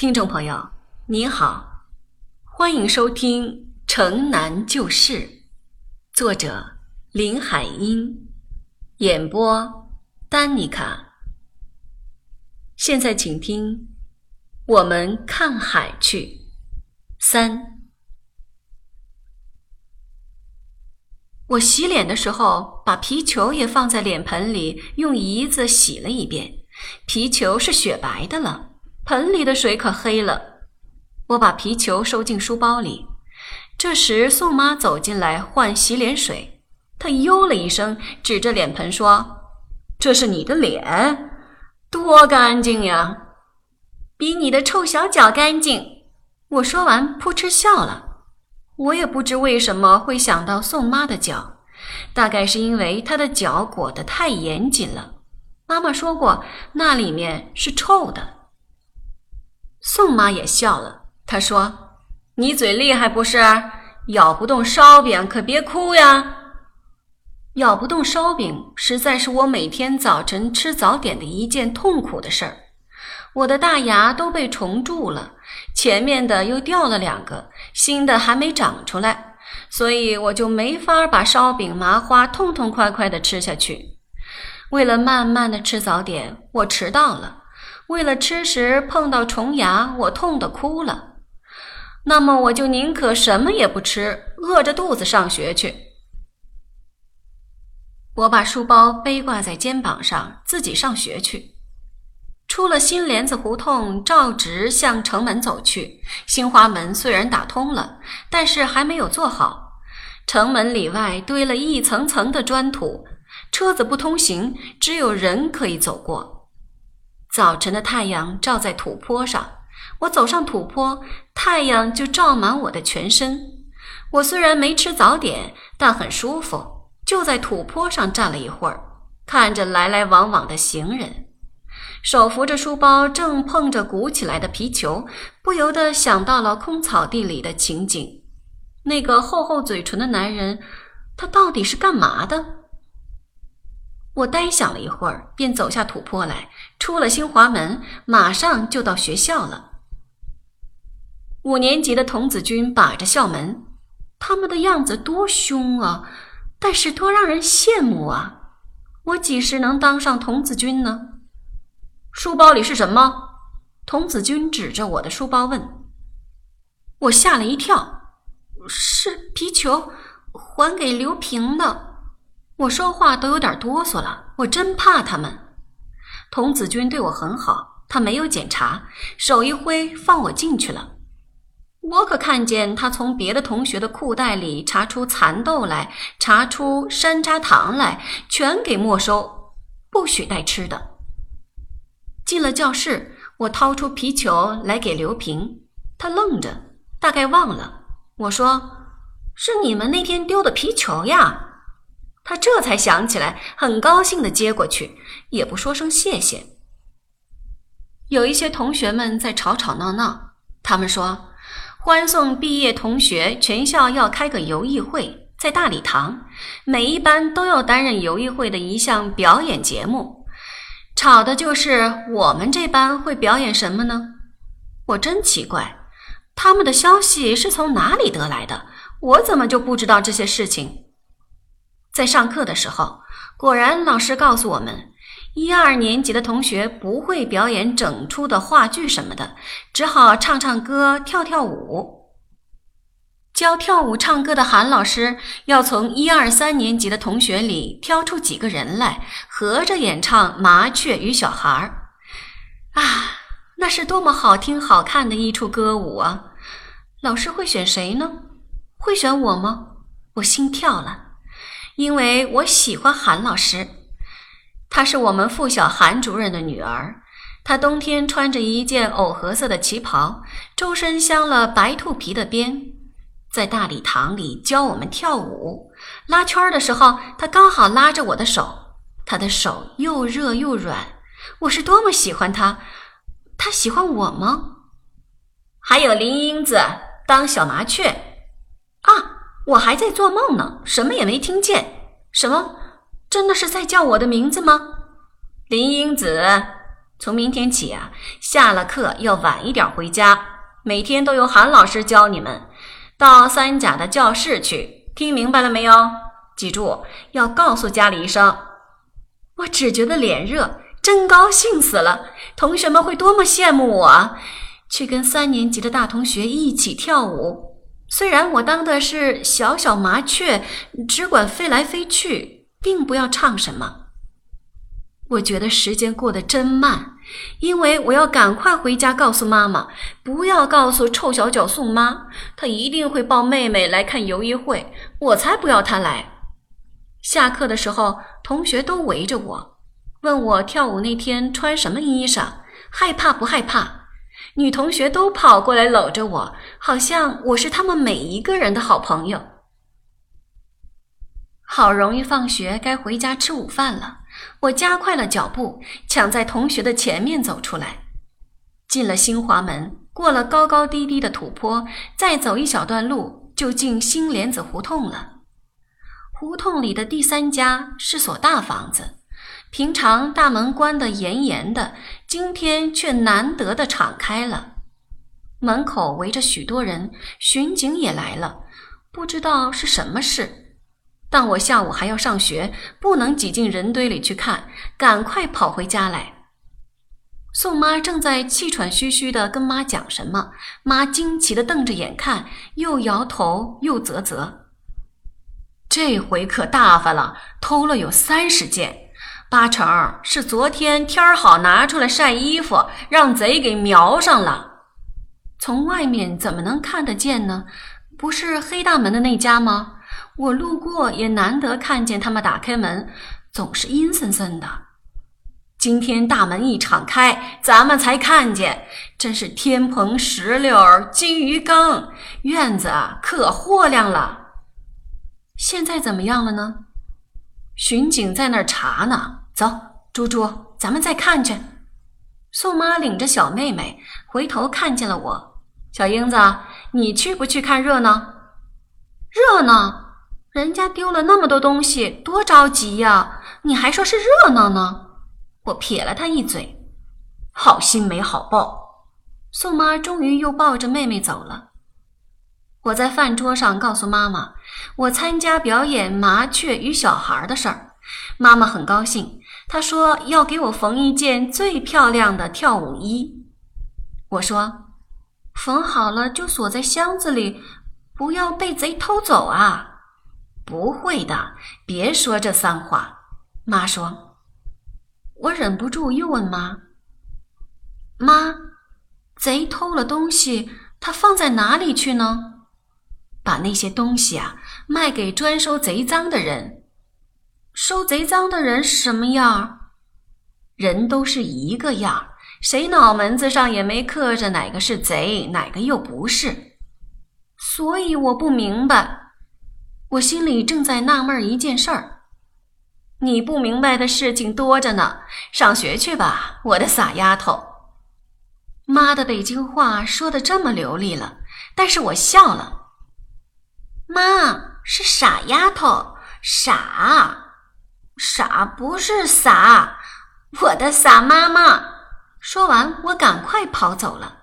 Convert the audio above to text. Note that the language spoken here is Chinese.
听众朋友，你好，欢迎收听《城南旧事》，作者林海音，演播丹妮卡。现在请听《我们看海去》三。我洗脸的时候，把皮球也放在脸盆里，用胰子洗了一遍，皮球是雪白的了。盆里的水可黑了，我把皮球收进书包里。这时，宋妈走进来换洗脸水，她哟了一声，指着脸盆说：“这是你的脸，多干净呀，比你的臭小脚干净。”我说完，扑哧笑了。我也不知为什么会想到宋妈的脚，大概是因为她的脚裹得太严谨了。妈妈说过，那里面是臭的。宋妈也笑了，她说：“你嘴厉害不是？咬不动烧饼可别哭呀。咬不动烧饼，实在是我每天早晨吃早点的一件痛苦的事儿。我的大牙都被虫蛀了，前面的又掉了两个，新的还没长出来，所以我就没法把烧饼、麻花痛痛快快地吃下去。为了慢慢的吃早点，我迟到了。”为了吃时碰到虫牙，我痛得哭了。那么我就宁可什么也不吃，饿着肚子上学去。我把书包背挂在肩膀上，自己上学去。出了新帘子胡同，照直向城门走去。新华门虽然打通了，但是还没有做好。城门里外堆了一层层的砖土，车子不通行，只有人可以走过。早晨的太阳照在土坡上，我走上土坡，太阳就照满我的全身。我虽然没吃早点，但很舒服，就在土坡上站了一会儿，看着来来往往的行人，手扶着书包，正碰着鼓起来的皮球，不由得想到了空草地里的情景。那个厚厚嘴唇的男人，他到底是干嘛的？我呆想了一会儿，便走下土坡来，出了新华门，马上就到学校了。五年级的童子军把着校门，他们的样子多凶啊，但是多让人羡慕啊！我几时能当上童子军呢？书包里是什么？童子军指着我的书包问。我吓了一跳，是皮球，还给刘平的。我说话都有点哆嗦了，我真怕他们。童子军对我很好，他没有检查，手一挥放我进去了。我可看见他从别的同学的裤袋里查出蚕豆来，查出山楂糖来，全给没收，不许带吃的。进了教室，我掏出皮球来给刘平，他愣着，大概忘了。我说：“是你们那天丢的皮球呀。”他这才想起来，很高兴的接过去，也不说声谢谢。有一些同学们在吵吵闹闹，他们说欢送毕业同学，全校要开个游艺会，在大礼堂，每一班都要担任游艺会的一项表演节目。吵的就是我们这班会表演什么呢？我真奇怪，他们的消息是从哪里得来的？我怎么就不知道这些事情？在上课的时候，果然老师告诉我们，一二年级的同学不会表演整出的话剧什么的，只好唱唱歌、跳跳舞。教跳舞、唱歌的韩老师要从一二三年级的同学里挑出几个人来，合着演唱《麻雀与小孩儿》。啊，那是多么好听、好看的一出歌舞啊！老师会选谁呢？会选我吗？我心跳了。因为我喜欢韩老师，她是我们附小韩主任的女儿。她冬天穿着一件藕荷色的旗袍，周身镶了白兔皮的边，在大礼堂里教我们跳舞。拉圈的时候，她刚好拉着我的手，她的手又热又软。我是多么喜欢她，她喜欢我吗？还有林英子当小麻雀啊！我还在做梦呢，什么也没听见。什么？真的是在叫我的名字吗？林英子，从明天起啊，下了课要晚一点回家，每天都由韩老师教你们。到三甲的教室去，听明白了没有？记住，要告诉家里一声。我只觉得脸热，真高兴死了。同学们会多么羡慕我，去跟三年级的大同学一起跳舞。虽然我当的是小小麻雀，只管飞来飞去，并不要唱什么。我觉得时间过得真慢，因为我要赶快回家告诉妈妈，不要告诉臭小脚宋妈，她一定会抱妹妹来看游艺会，我才不要她来。下课的时候，同学都围着我，问我跳舞那天穿什么衣裳，害怕不害怕？女同学都跑过来搂着我，好像我是他们每一个人的好朋友。好容易放学，该回家吃午饭了。我加快了脚步，抢在同学的前面走出来，进了新华门，过了高高低低的土坡，再走一小段路，就进新莲子胡同了。胡同里的第三家是所大房子，平常大门关得严严的，今天却难得的敞开了。门口围着许多人，巡警也来了，不知道是什么事。但我下午还要上学，不能挤进人堆里去看，赶快跑回家来。宋妈正在气喘吁吁地跟妈讲什么，妈惊奇地瞪着眼看，又摇头又啧啧。这回可大发了，偷了有三十件，八成是昨天天儿好拿出来晒衣服，让贼给瞄上了。从外面怎么能看得见呢？不是黑大门的那家吗？我路过也难得看见他们打开门，总是阴森森的。今天大门一敞开，咱们才看见，真是天棚石榴、金鱼缸，院子啊可豁亮了。现在怎么样了呢？巡警在那儿查呢。走，猪猪，咱们再看去。宋妈领着小妹妹回头看见了我，小英子，你去不去看热闹？热闹。人家丢了那么多东西，多着急呀！你还说是热闹呢？我撇了他一嘴，好心没好报。宋妈终于又抱着妹妹走了。我在饭桌上告诉妈妈，我参加表演麻雀与小孩的事儿。妈妈很高兴，她说要给我缝一件最漂亮的跳舞衣。我说，缝好了就锁在箱子里，不要被贼偷走啊。不会的，别说这三话。妈说，我忍不住又问妈：“妈，贼偷了东西，他放在哪里去呢？把那些东西啊卖给专收贼赃的人。收贼赃的人什么样？人都是一个样，谁脑门子上也没刻着哪个是贼，哪个又不是。所以我不明白。”我心里正在纳闷一件事儿，你不明白的事情多着呢。上学去吧，我的傻丫头。妈的北京话说的这么流利了，但是我笑了。妈是傻丫头，傻，傻不是傻，我的傻妈妈。说完，我赶快跑走了。